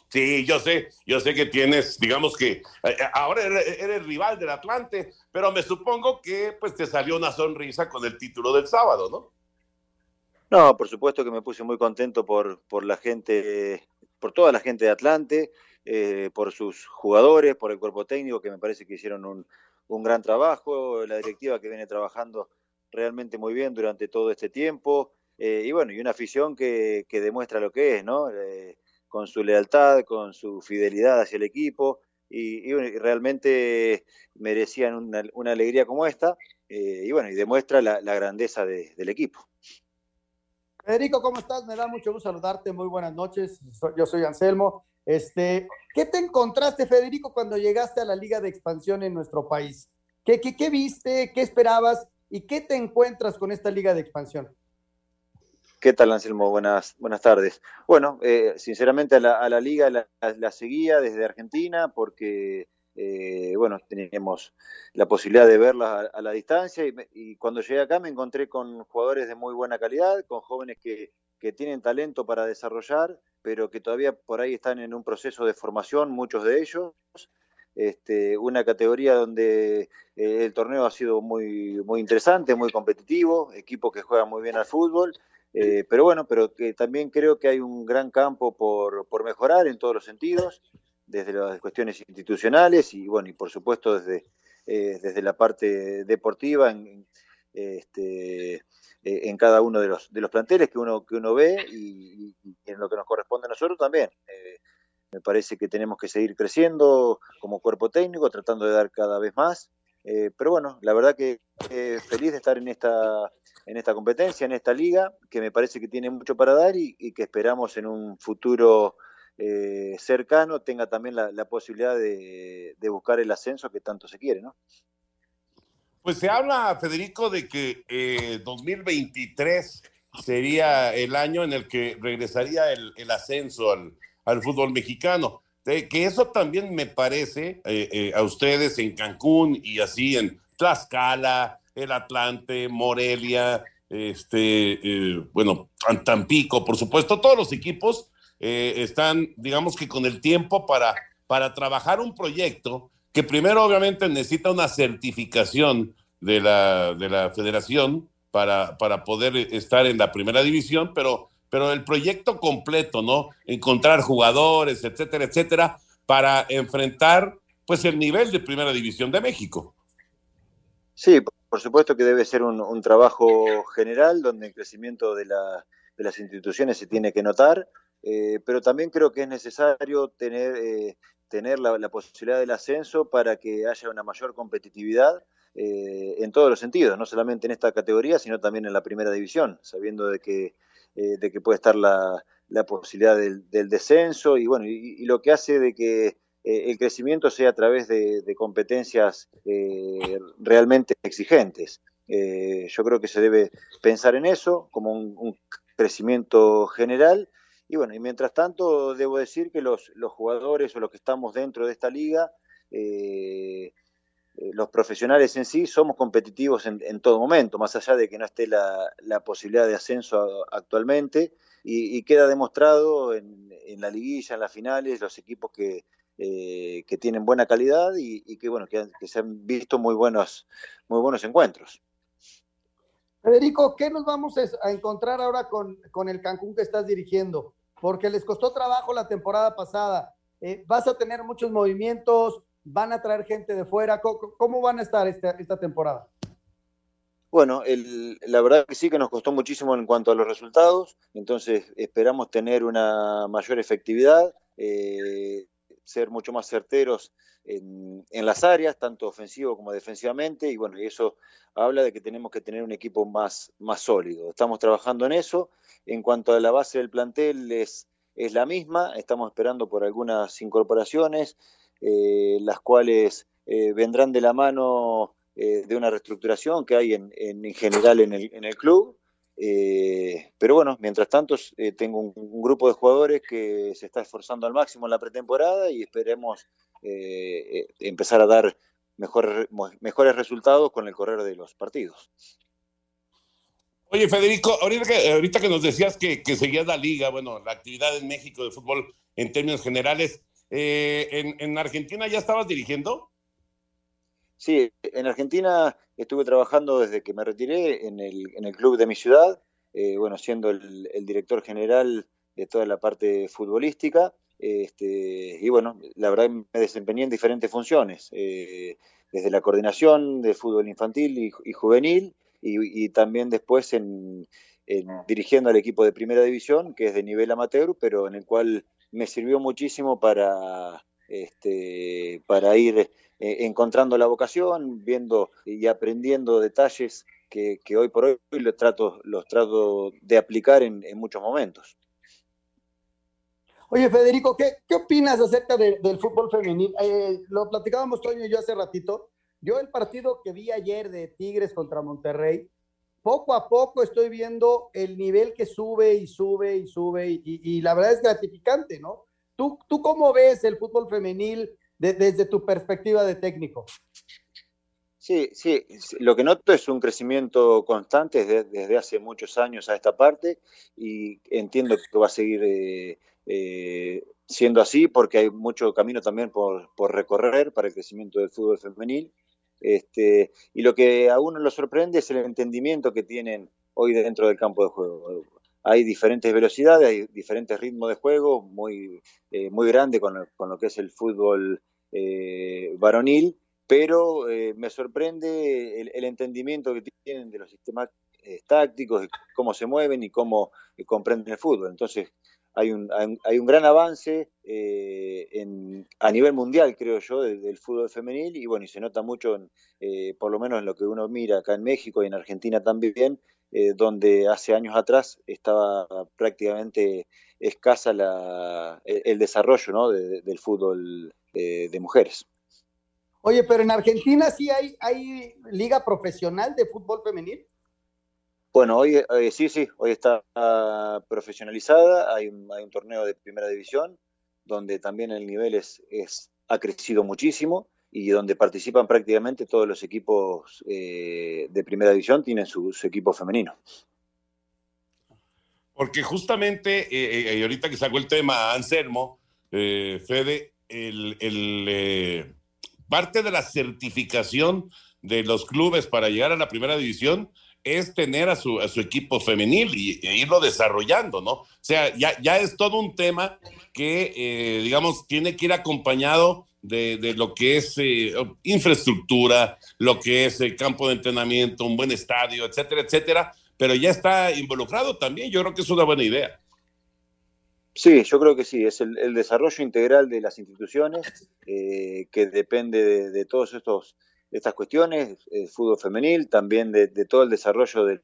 Sí, yo sé, yo sé que tienes, digamos que eh, eh, ahora eres, rival del Atlante, pero me supongo que pues te salió una sonrisa con el título del sábado, ¿no? No, por supuesto que me puse muy contento por, por la gente por toda la gente de Atlante, eh, por sus jugadores, por el cuerpo técnico, que me parece que hicieron un, gran trabajo, la directiva que viene trabajando realmente muy bien durante todo este tiempo, eh, y bueno, y una afición que, demuestra lo que es, ¿no? Eh, con su lealtad, con su fidelidad hacia el equipo, y, realmente merecían una, alegría como esta, y bueno, y demuestra la, grandeza del equipo. Federico, ¿cómo estás? Me da mucho gusto saludarte. Muy buenas noches. Yo soy Anselmo. Este, ¿Qué te encontraste, Federico, cuando llegaste a la Liga de Expansión en nuestro país? ¿Qué, qué, viste? ¿Qué esperabas? ¿Y qué te encuentras con esta Liga de Expansión? ¿Qué tal, Anselmo? Buenas, buenas tardes. Bueno, eh, sinceramente a la, Liga la, seguía desde Argentina porque eh, bueno, teníamos la posibilidad de verlas a, la distancia y, cuando llegué acá me encontré con jugadores de muy buena calidad, con jóvenes que, tienen talento para desarrollar pero que todavía por ahí están en un proceso de formación, muchos de ellos. Este, una categoría donde eh, el torneo ha sido muy, muy interesante, muy competitivo, equipos que juegan muy bien al fútbol, eh, pero bueno, pero que también creo que hay un gran campo por, por mejorar en todos los sentidos, desde las cuestiones institucionales y bueno, y por supuesto desde, eh, desde la parte deportiva, en, este, en cada uno de los, de los planteles que uno, que uno ve y en lo que nos corresponde a nosotros también. Me parece que tenemos que seguir creciendo como cuerpo técnico, tratando de dar cada vez más. Eh, pero bueno, la verdad que eh, feliz de estar en esta, en esta competencia, en esta liga, que me parece que tiene mucho para dar y, que esperamos en un futuro eh, cercano tenga también la, posibilidad de, buscar el ascenso que tanto se quiere, ¿no? Pues se habla, Federico, de que 2023 sería el año en el que regresaría el, el ascenso al, al fútbol mexicano. que eso también me parece eh, eh, a ustedes en Cancún y así en Tlaxcala, el Atlante, Morelia, este, eh, bueno, Tampico, por supuesto, todos los equipos están, digamos que con el tiempo para, para trabajar un proyecto que primero obviamente necesita una certificación de la, de la federación para, para poder estar en la primera división, pero pero el proyecto completo, ¿no? Encontrar jugadores, etcétera, etcétera, para enfrentar pues el nivel de Primera División de México. Sí, por supuesto que debe ser un, trabajo general donde el crecimiento de, las instituciones se tiene que notar, eh, pero también creo que es necesario tener, eh, tener la, posibilidad del ascenso para que haya una mayor competitividad eh, en todos los sentidos, no solamente en esta categoría, sino también en la primera división, sabiendo de que eh, de que puede estar la, posibilidad del, descenso y bueno, y, lo que hace de que eh, el crecimiento sea a través de, competencias eh, realmente exigentes. yo creo que se debe pensar en eso como un, crecimiento general y bueno, y mientras tanto debo decir que los, los jugadores o los que estamos dentro de esta liga los profesionales en sí somos competitivos en, todo momento, más allá de que no esté la, posibilidad de ascenso actualmente, y, queda demostrado en, la liguilla, en las finales, los equipos que, eh, que tienen buena calidad y, que bueno que, se han visto muy buenos, muy buenos encuentros. Federico, ¿qué nos vamos a encontrar ahora con, con el Cancún que estás dirigiendo? Porque les costó trabajo la temporada pasada. Eh, vas a tener muchos movimientos, van a traer gente de fuera? ¿Cómo, van a estar esta, esta temporada? Bueno, la verdad que sí que nos costó muchísimo en cuanto a los resultados, entonces esperamos tener una mayor efectividad, eh, ser mucho más certeros en, las áreas, tanto ofensivo como defensivamente, y bueno, y eso habla de que tenemos que tener un equipo más, más sólido. Estamos trabajando en eso. En cuanto a la base del plantel, es, es la misma, estamos esperando por algunas incorporaciones, eh, las cuales eh, vendrán de la mano eh, de una reestructuración que hay en, en, general en el, en el club. pero bueno, mientras tanto tengo un, grupo de jugadores que se está esforzando al máximo en la pretemporada y esperemos empezar a dar mejores, mejores resultados con el correr de los partidos. Oye, Federico, ahorita que, ahorita que nos decías que, que seguías la liga, bueno, la actividad en México de fútbol en términos generales, eh, en, Argentina ya estabas dirigiendo? Sí, en Argentina estuve trabajando desde que me retiré en el, en el club de mi ciudad, eh, bueno, siendo el, director general de toda la parte futbolística. Este, y bueno, la verdad me desempeñé en diferentes funciones, eh, desde la coordinación de fútbol infantil y, juvenil, y, también después en, dirigiendo al equipo de primera división, que es de nivel amateur, pero en el cual me sirvió muchísimo para, este, para ir eh, encontrando la vocación, viendo y aprendiendo detalles que, hoy por hoy los trato, los trato de aplicar en, muchos momentos. Oye, Federico, ¿qué, qué opinas acerca del fútbol femenil? Eh, lo platicábamos Toño y yo hace ratito. Yo el partido que vi ayer de Tigres contra Monterrey, poco a poco estoy viendo el nivel que sube y sube y sube y, la verdad es gratificante, ¿no? ¿Tú, tú cómo ves el fútbol femenil desde tu perspectiva de técnico? Sí, sí, lo que noto es un crecimiento constante desde, hace muchos años a esta parte y entiendo que va a seguir eh, eh, siendo así porque hay mucho camino también por, por, recorrer para el crecimiento del fútbol femenil. Este, y lo que a uno lo sorprende es el entendimiento que tienen hoy dentro del campo de juego. Hay diferentes velocidades, hay diferentes ritmos de juego, muy, eh, muy grande con, lo que es el fútbol varonil pero eh, me sorprende el, el, entendimiento que tienen de los sistemas eh, tácticos, cómo se mueven y cómo eh, comprenden el fútbol. Entonces, hay un, hay un gran avance eh, en, a nivel mundial, creo yo, del, fútbol femenil y bueno, y se nota mucho, en, eh, por lo menos en lo que uno mira acá en México y en Argentina también, eh, donde hace años atrás estaba prácticamente escasa la, el, el desarrollo ¿no? de, del fútbol de mujeres. Oye, pero en Argentina sí hay, hay liga profesional de fútbol femenil. Bueno, hoy eh, sí, sí, hoy está uh, profesionalizada, hay un, torneo de primera división donde también el nivel es, ha crecido muchísimo y donde participan prácticamente todos los equipos eh, de primera división, tienen su, su, equipo femenino. Porque justamente, eh, eh ahorita que sacó el tema Anselmo, Fede, el parte de la certificación de los clubes para llegar a la primera división es tener a su, a su equipo femenil y, e irlo desarrollando, ¿no? O sea, ya, ya es todo un tema que, eh, digamos, tiene que ir acompañado de, de lo que es eh, infraestructura, lo que es el campo de entrenamiento, un buen estadio, etcétera, etcétera, pero ya está involucrado también, yo creo que es una buena idea. Sí, yo creo que sí, es el, desarrollo integral de las instituciones eh, que depende de, de todos estos estas cuestiones, el fútbol femenil, también de, de todo el desarrollo del,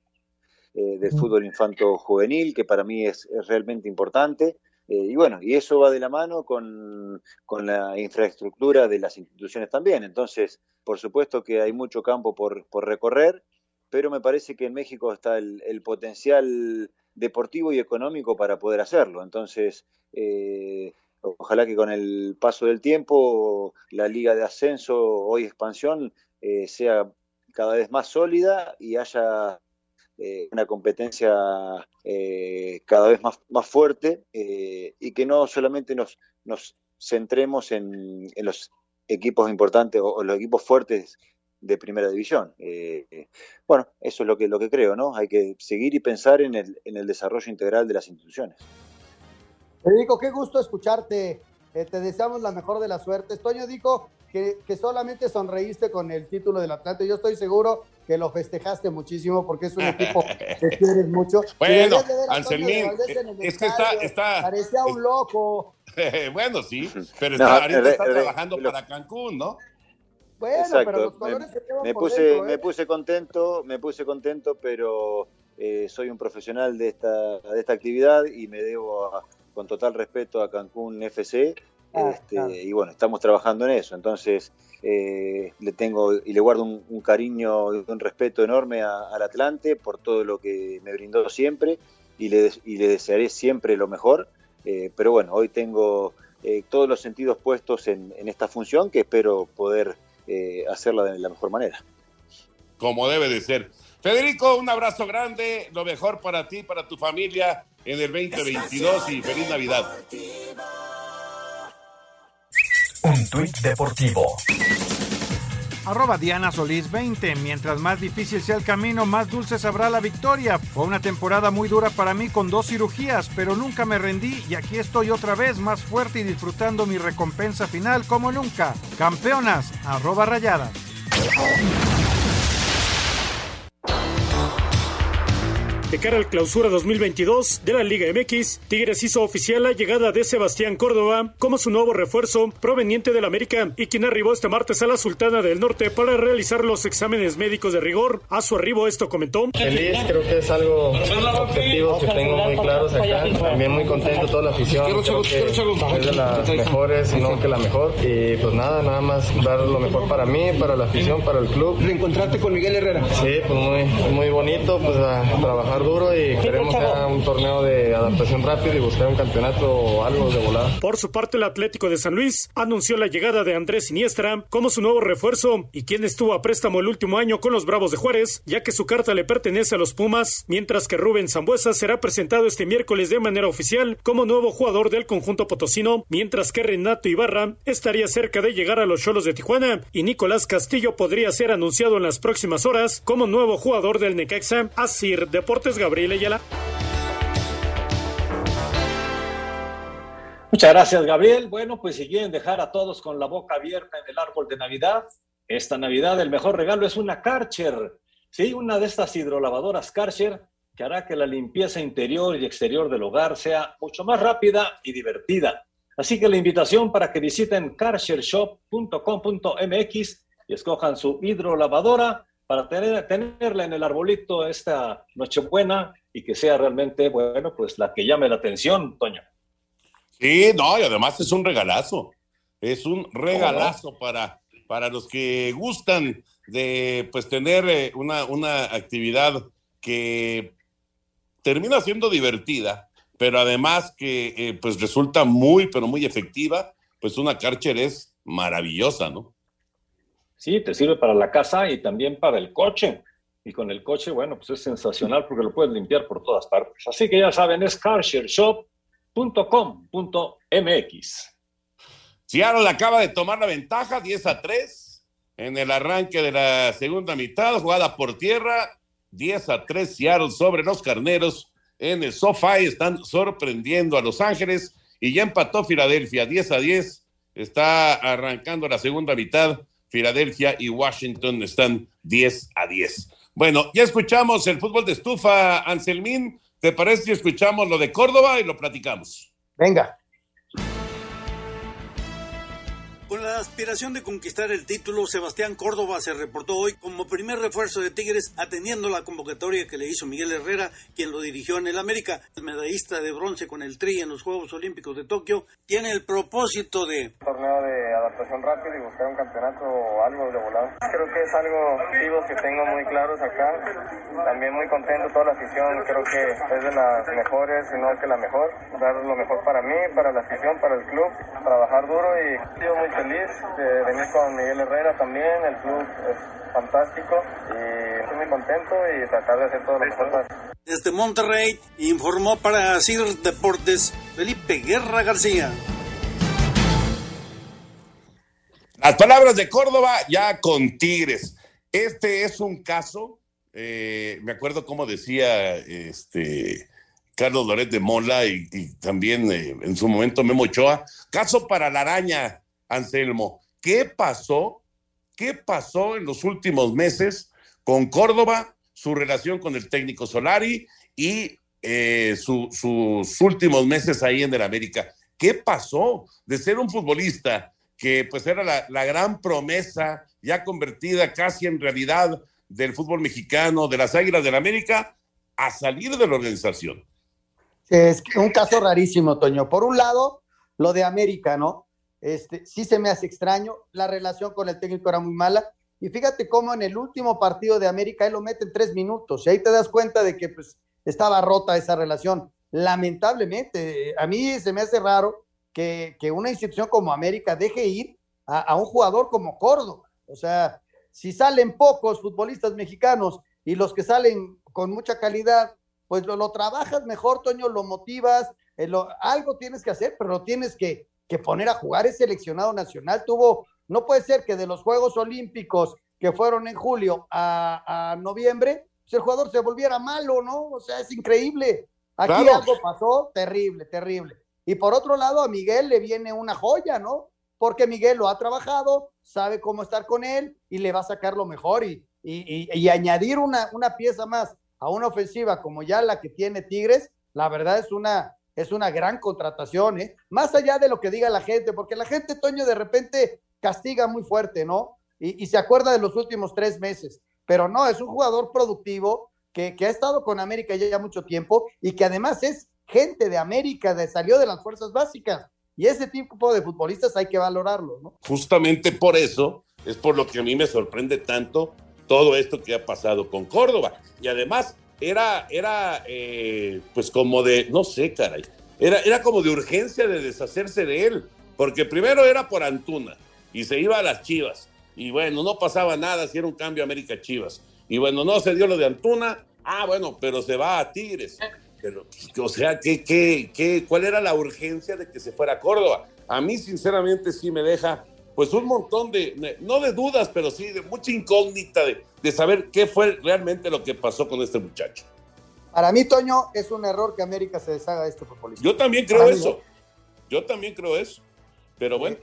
eh, del fútbol infanto juvenil, que para mí es, es realmente importante. Eh, y bueno, y eso va de la mano con, con, la infraestructura de las instituciones también. Entonces, por supuesto que hay mucho campo por, por recorrer, pero me parece que en México está el, el potencial deportivo y económico para poder hacerlo. Entonces, eh, ojalá que con el paso del tiempo la liga de ascenso, hoy expansión, eh, sea cada vez más sólida y haya eh, una competencia eh, cada vez más, más fuerte eh, y que no solamente nos, nos centremos en, en, los equipos importantes o, o, los equipos fuertes de primera división. Eh, bueno, eso es lo que, lo que creo, ¿no? Hay que seguir y pensar en el, en el desarrollo integral de las instituciones. Federico, qué gusto escucharte. Eh, te deseamos la mejor de las suertes. Toño dijo que, que, solamente sonreíste con el título del Atlante. Yo estoy seguro que lo festejaste muchísimo porque es un equipo que quieres mucho. Bueno, Anselmín, es que está, está... Parecía un loco. bueno, sí, pero está, no, ahorita re, está re, trabajando re, para Cancún, ¿no? Bueno, Exacto. pero los colores me, se me puse, dentro, ¿eh? me puse contento, me puse contento, pero eh, soy un profesional de esta, de esta actividad y me debo a, con total respeto a Cancún FC. Ah, este, ah. Y bueno, estamos trabajando en eso. Entonces, eh, le tengo y le guardo un, un cariño y un respeto enorme a, al Atlante por todo lo que me brindó siempre y le, y le desearé siempre lo mejor. Eh, pero bueno, hoy tengo eh, todos los sentidos puestos en, en, esta función que espero poder eh, hacerla de la mejor manera. Como debe de ser. Federico, un abrazo grande, lo mejor para ti, para tu familia en el 2022 y feliz Navidad. Un tuit deportivo. Arroba Diana Solís 20. Mientras más difícil sea el camino, más dulce sabrá la victoria. Fue una temporada muy dura para mí con dos cirugías, pero nunca me rendí y aquí estoy otra vez más fuerte y disfrutando mi recompensa final como nunca. Campeonas, arroba rayadas. De cara al clausura 2022 de la Liga MX, Tigres hizo oficial la llegada de Sebastián Córdoba como su nuevo refuerzo proveniente del América y quien arribó este martes a la Sultana del Norte para realizar los exámenes médicos de rigor. A su arribo esto comentó. Feliz, creo que es algo objetivo que tengo muy claros acá. También muy contento toda la afición. Creo que es de las mejores, si no que la mejor. Y pues nada, nada más dar lo mejor para mí, para la afición, para el club. ¿Reencontrarte con Miguel Herrera? Sí, pues muy, muy bonito, pues a trabajar trabajar duro y queremos ya un torneo de adaptación rápido y buscar un campeonato o algo de volada. Por su parte, el Atlético de San Luis anunció la llegada de Andrés Siniestra como su nuevo refuerzo y quien estuvo a préstamo el último año con los Bravos de Juárez, ya que su carta le pertenece a los Pumas, mientras que Rubén Zambuesa será presentado este miércoles de manera oficial como nuevo jugador del conjunto potosino, mientras que Renato Ibarra estaría cerca de llegar a los Cholos de Tijuana y Nicolás Castillo podría ser anunciado en las próximas horas como nuevo jugador del Necaxa. Asir Deportes Gabriel Ayala. Muchas gracias, Gabriel. Bueno, pues si quieren dejar a todos con la boca abierta en el árbol de Navidad, esta Navidad el mejor regalo es una Karcher. Sí, una de estas hidrolavadoras Karcher que hará que la limpieza interior y exterior del hogar sea mucho más rápida y divertida. Así que la invitación para que visiten karchershop.com.mx y escojan su hidrolavadora para tener, tenerla en el arbolito esta Nochebuena y que sea realmente, bueno, pues la que llame la atención, Toño. Sí, no, y además es un regalazo. Es un regalazo para, para los que gustan de pues tener eh, una, una actividad que termina siendo divertida, pero además que eh, pues resulta muy, pero muy efectiva, pues una Karcher es maravillosa, ¿no? Sí, te sirve para la casa y también para el coche. Y con el coche, bueno, pues es sensacional porque lo puedes limpiar por todas partes. Así que ya saben, es carshareshop.com.mx. Seattle acaba de tomar la ventaja 10 a 3 en el arranque de la segunda mitad, jugada por tierra, 10 a 3 Seattle sobre los carneros en el SoFi, están sorprendiendo a Los Ángeles y ya empató Filadelfia 10 a 10, está arrancando la segunda mitad, Filadelfia y Washington están 10 a 10. Bueno, ya escuchamos el fútbol de estufa, Anselmín, ¿te parece si escuchamos lo de Córdoba y lo platicamos? Venga. Con la aspiración de conquistar el título, Sebastián Córdoba se reportó hoy como primer refuerzo de Tigres atendiendo la convocatoria que le hizo Miguel Herrera, quien lo dirigió en el América. El medallista de bronce con el Tri en los Juegos Olímpicos de Tokio tiene el propósito de... Torneo de adaptación rápida y buscar un campeonato o algo de volado. Creo que es algo objetivos que tengo muy claros acá. También muy contento toda la afición, creo que es de las mejores, si no que la mejor. Dar lo mejor para mí, para la afición, para el club, trabajar duro y feliz de venir con Miguel Herrera también, el club es fantástico y estoy muy contento y tratar de hacer todo lo mejor Desde Monterrey informó para CIR Deportes Felipe Guerra García. Las palabras de Córdoba ya con Tigres. Este es un caso, eh, me acuerdo cómo decía este Carlos Loret de Mola y, y también eh, en su momento Memo Ochoa, caso para la araña, Anselmo. ¿Qué pasó? ¿Qué pasó en los últimos meses con Córdoba, su relación con el técnico Solari y eh, su- sus últimos meses ahí en el América? ¿Qué pasó de ser un futbolista que pues era la, la gran promesa ya convertida casi en realidad del fútbol mexicano, de las Águilas del América, a salir de la organización? Es un caso rarísimo, Toño. Por un lado, lo de América, ¿no? Este, sí se me hace extraño, la relación con el técnico era muy mala. Y fíjate cómo en el último partido de América él lo mete en tres minutos. Y ahí te das cuenta de que pues, estaba rota esa relación. Lamentablemente, a mí se me hace raro que, que una institución como América deje ir a, un jugador como Córdoba. O sea, si salen pocos futbolistas mexicanos y los que salen con mucha calidad, pues lo, trabajas mejor, Toño, lo motivas, eh, algo tienes que hacer, pero lo tienes que, que poner a jugar. Es seleccionado nacional, tuvo, no puede ser que de los Juegos Olímpicos que fueron en julio a, a noviembre, pues el jugador se volviera malo, ¿no? O sea, es increíble. Aquí Claro. algo pasó terrible, terrible. Y por otro lado, a Miguel le viene una joya, ¿no? Porque Miguel lo ha trabajado, sabe cómo estar con él y le va a sacar lo mejor y, y, y- y añadir una, una pieza más a una ofensiva como ya la que tiene Tigres, la verdad es una, es una gran contratación, ¿eh? Más allá de lo que diga la gente, porque la gente, Toño, de repente castiga muy fuerte, ¿no? Y, se acuerda de los últimos tres meses, pero no, es un jugador productivo que, que ha estado con América ya, ya mucho tiempo y que además es gente de América, de, salió de las fuerzas básicas. Y ese tipo de futbolistas hay que valorarlo, ¿no? Justamente por eso es por lo que a mí me sorprende tanto todo esto que ha pasado con Córdoba. Y además, era, era eh, pues como de, no sé, caray, era, era como de urgencia de deshacerse de él, porque primero era por Antuna y se iba a las Chivas. Y bueno, no pasaba nada si era un cambio América Chivas. Y bueno, no se dio lo de Antuna. Ah, bueno, pero se va a Tigres. Pero, o sea, ¿qué, qué, qué, ¿cuál era la urgencia de que se fuera a Córdoba? A mí, sinceramente, sí me deja, pues, un montón de, no de dudas, pero sí de mucha incógnita de, de saber qué fue realmente lo que pasó con este muchacho. Para mí, Toño, es un error que América se deshaga de este futbolista. Yo también creo eso. Yo también creo eso. Pero bueno,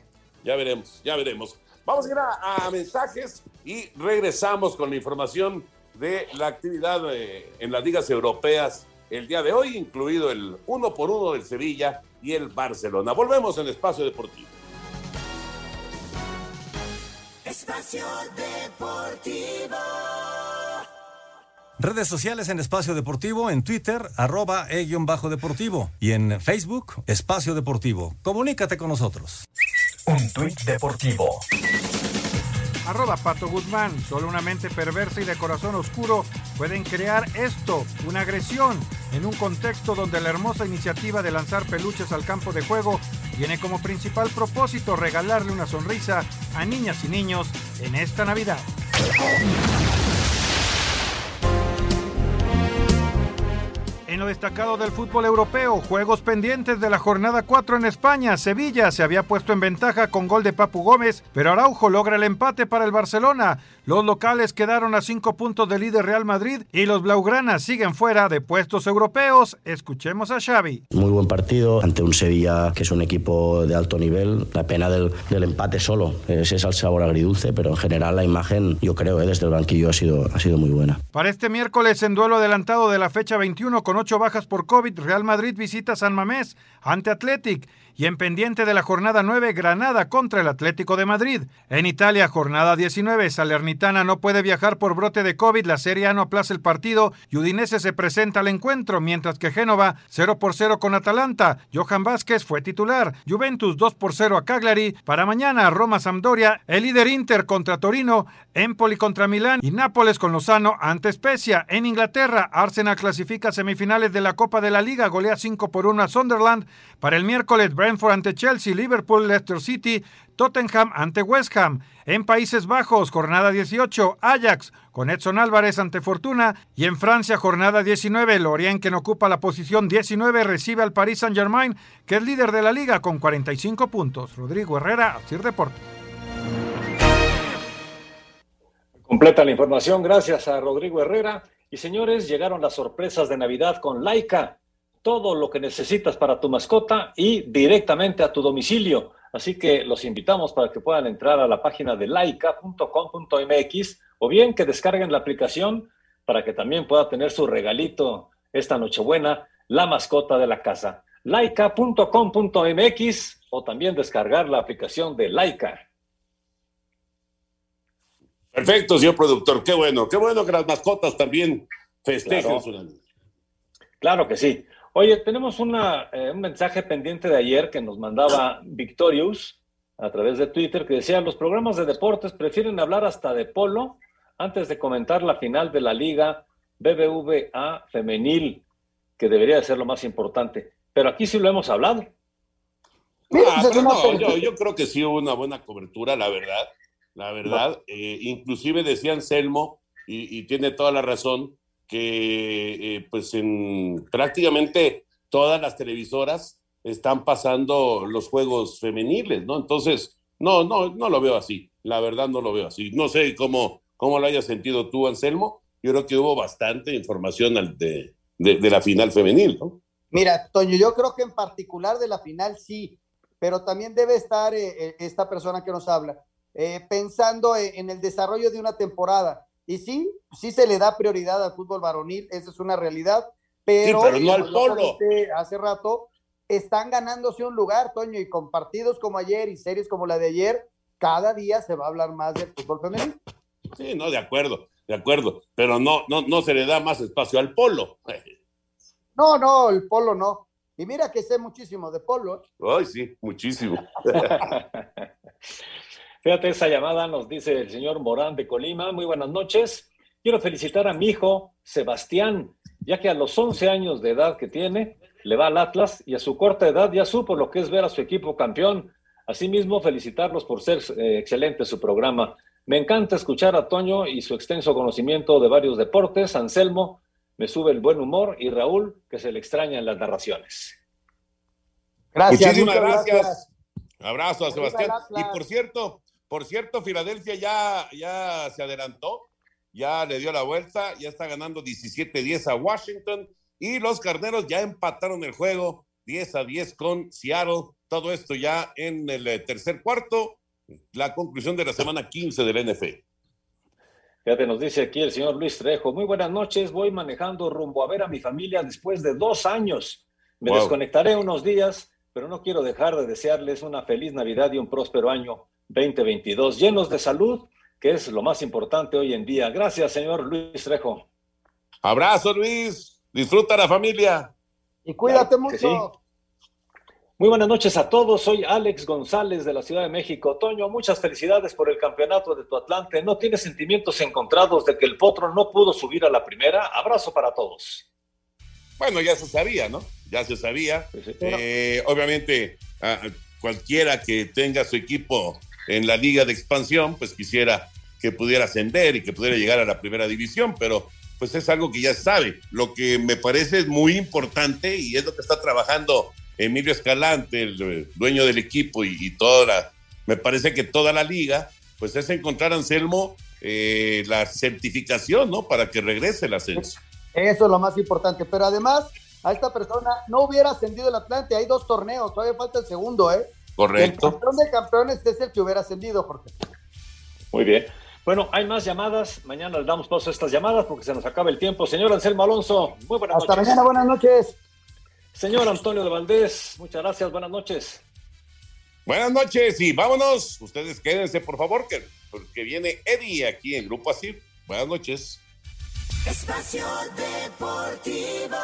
ya veremos, ya veremos. Vamos a ir a, a mensajes y regresamos con la información de la actividad eh, en las ligas europeas el día de hoy, incluido el uno por uno del Sevilla y el Barcelona. Volvemos en Espacio Deportivo. Espacio Deportivo. Redes sociales en Espacio Deportivo, en Twitter, arroba e-deportivo y en Facebook, Espacio Deportivo. Comunícate con nosotros. Un tuit deportivo. Arroba Pato Guzmán, solo una mente perversa y de corazón oscuro pueden crear esto, una agresión, en un contexto donde la hermosa iniciativa de lanzar peluches al campo de juego tiene como principal propósito regalarle una sonrisa a niñas y niños en esta Navidad. En lo destacado del fútbol europeo, juegos pendientes de la jornada 4 en España. Sevilla se había puesto en ventaja con gol de Papu Gómez, pero Araujo logra el empate para el Barcelona. Los locales quedaron a 5 puntos del líder Real Madrid y los Blaugranas siguen fuera de puestos europeos. Escuchemos a Xavi. Muy buen partido ante un Sevilla que es un equipo de alto nivel. La pena del, del empate solo. Ese es el sabor agridulce, pero en general la imagen, yo creo, eh, desde el banquillo ha sido, ha sido muy buena. Para este miércoles, en duelo adelantado de la fecha 21 con 8 bajas por COVID, Real Madrid visita San Mamés ante Athletic y en pendiente de la jornada 9, Granada contra el Atlético de Madrid. En Italia, jornada 19, Salernitana no puede viajar por brote de COVID, la Serie A no aplaza el partido y Udinese se presenta al encuentro, mientras que Génova 0 por 0 con Atalanta. Johan Vázquez fue titular. Juventus 2 por 0 a Cagliari. Para mañana, Roma Sampdoria, el líder Inter contra Torino, Empoli contra Milán y Nápoles con Lozano ante Spezia. En Inglaterra, Arsenal clasifica semifinales de la Copa de la Liga, golea 5 por 1 a Sunderland. Para el miércoles, Brentford ante Chelsea, Liverpool, Leicester City, Tottenham ante West Ham. En Países Bajos, jornada 18, Ajax con Edson Álvarez ante Fortuna. Y en Francia, jornada 19, Lorient, que ocupa la posición 19, recibe al Paris Saint-Germain, que es líder de la liga con 45 puntos. Rodrigo Herrera, Sir Deportes. Completa la información, gracias a Rodrigo Herrera. Y señores, llegaron las sorpresas de Navidad con Laika. Todo lo que necesitas para tu mascota y directamente a tu domicilio. Así que los invitamos para que puedan entrar a la página de laica.com.mx o bien que descarguen la aplicación para que también pueda tener su regalito esta Nochebuena, la mascota de la casa. laica.com.mx o también descargar la aplicación de Laika. Perfecto, señor productor. Qué bueno, qué bueno que las mascotas también festejen Claro. su. Claro que sí. Oye, tenemos una, eh, un mensaje pendiente de ayer que nos mandaba Victorious a través de Twitter que decía, los programas de deportes prefieren hablar hasta de polo antes de comentar la final de la liga BBVA femenil, que debería de ser lo más importante. Pero aquí sí lo hemos hablado. Ah, pero no, yo, yo creo que sí hubo una buena cobertura, la verdad. La verdad. Eh, inclusive decía Anselmo, y, y tiene toda la razón, que eh, pues en prácticamente todas las televisoras están pasando los juegos femeniles, ¿no? Entonces, no, no, no lo veo así. La verdad no lo veo así. No sé cómo, cómo lo hayas sentido tú, Anselmo. Yo creo que hubo bastante información de, de- la final femenil, ¿no? Mira, Toño, yo creo que en particular de la final sí, pero también debe estar eh, eh, esta persona que nos habla pensando en, en el desarrollo de una temporada. Y sí, sí se le da prioridad al fútbol varonil, esa es una realidad, pero, pero no al polo. hace rato, están ganándose un lugar, Toño, y con partidos como ayer y series como la de ayer, cada día se va a hablar más del fútbol femenil. Sí, no, de acuerdo, de acuerdo. Pero no, no, no se le da más espacio al polo. No, no, el polo no. Y mira que sé muchísimo de polo. ¿eh? Ay, sí, muchísimo. Fíjate, esa llamada nos dice el señor Morán de Colima. Muy buenas noches. Quiero felicitar a mi hijo, Sebastián, ya que a los 11 años de edad que tiene, le va al Atlas y a su corta edad ya supo lo que es ver a su equipo campeón. Asimismo, felicitarlos por ser eh, excelente su programa. Me encanta escuchar a Toño y su extenso conocimiento de varios deportes. Anselmo, me sube el buen humor y Raúl, que se le extraña en las narraciones. Gracias. Muchísimas gracias. Abrazo a Sebastián. Y por cierto, por cierto, Filadelfia ya, ya se adelantó, ya le dio la vuelta, ya está ganando 17-10 a Washington y los carneros ya empataron el juego 10 a 10 con Seattle. Todo esto ya en el eh, tercer cuarto, la conclusión de la semana 15 del NFL. Fíjate, nos dice aquí el señor Luis Trejo. Muy buenas noches, voy manejando rumbo a ver a mi familia después de dos años. Me desconectaré unos días, pero no quiero dejar de desearles una feliz Navidad y un próspero año 2022, llenos de salud, que es lo más importante hoy en día. Gracias, señor Luis Trejo. Abrazo, Luis. Disfruta la familia. Y cuídate mucho. Muy buenas noches a todos. Soy Alex González de la Ciudad de México. Toño, muchas felicidades por el campeonato de tu Atlante. ¿No tienes sentimientos encontrados de que el Potro no pudo subir a la primera? Abrazo para todos. Bueno, ya se sabía, ¿no? Ya se sabía. Eh, obviamente, cualquiera que tenga su equipo en la liga de expansión, pues quisiera que pudiera ascender y que pudiera llegar a la primera división, pero pues es algo que ya sabe. Lo que me parece muy importante y es lo que está trabajando Emilio Escalante, el eh, dueño del equipo y, toda la, me parece que toda la liga, pues es encontrar a Anselmo eh, la certificación, ¿no? Para que regrese el ascenso. Eso es lo más importante, pero además a esta persona no hubiera ascendido el Atlante, hay dos torneos, todavía falta el segundo, ¿eh? Correcto. El campeón de campeones es el que hubiera ascendido, Jorge. Muy bien. Bueno, hay más llamadas. Mañana le damos paso a estas llamadas porque se nos acaba el tiempo. Señor Anselmo Alonso, muy buenas Hasta noches. mañana, buenas noches. Señor Antonio de Valdés, muchas gracias, buenas noches. Buenas noches y vámonos. Ustedes quédense, por favor, que, porque viene Eddie aquí en Grupo Así. Buenas noches. Espacio Deportivo.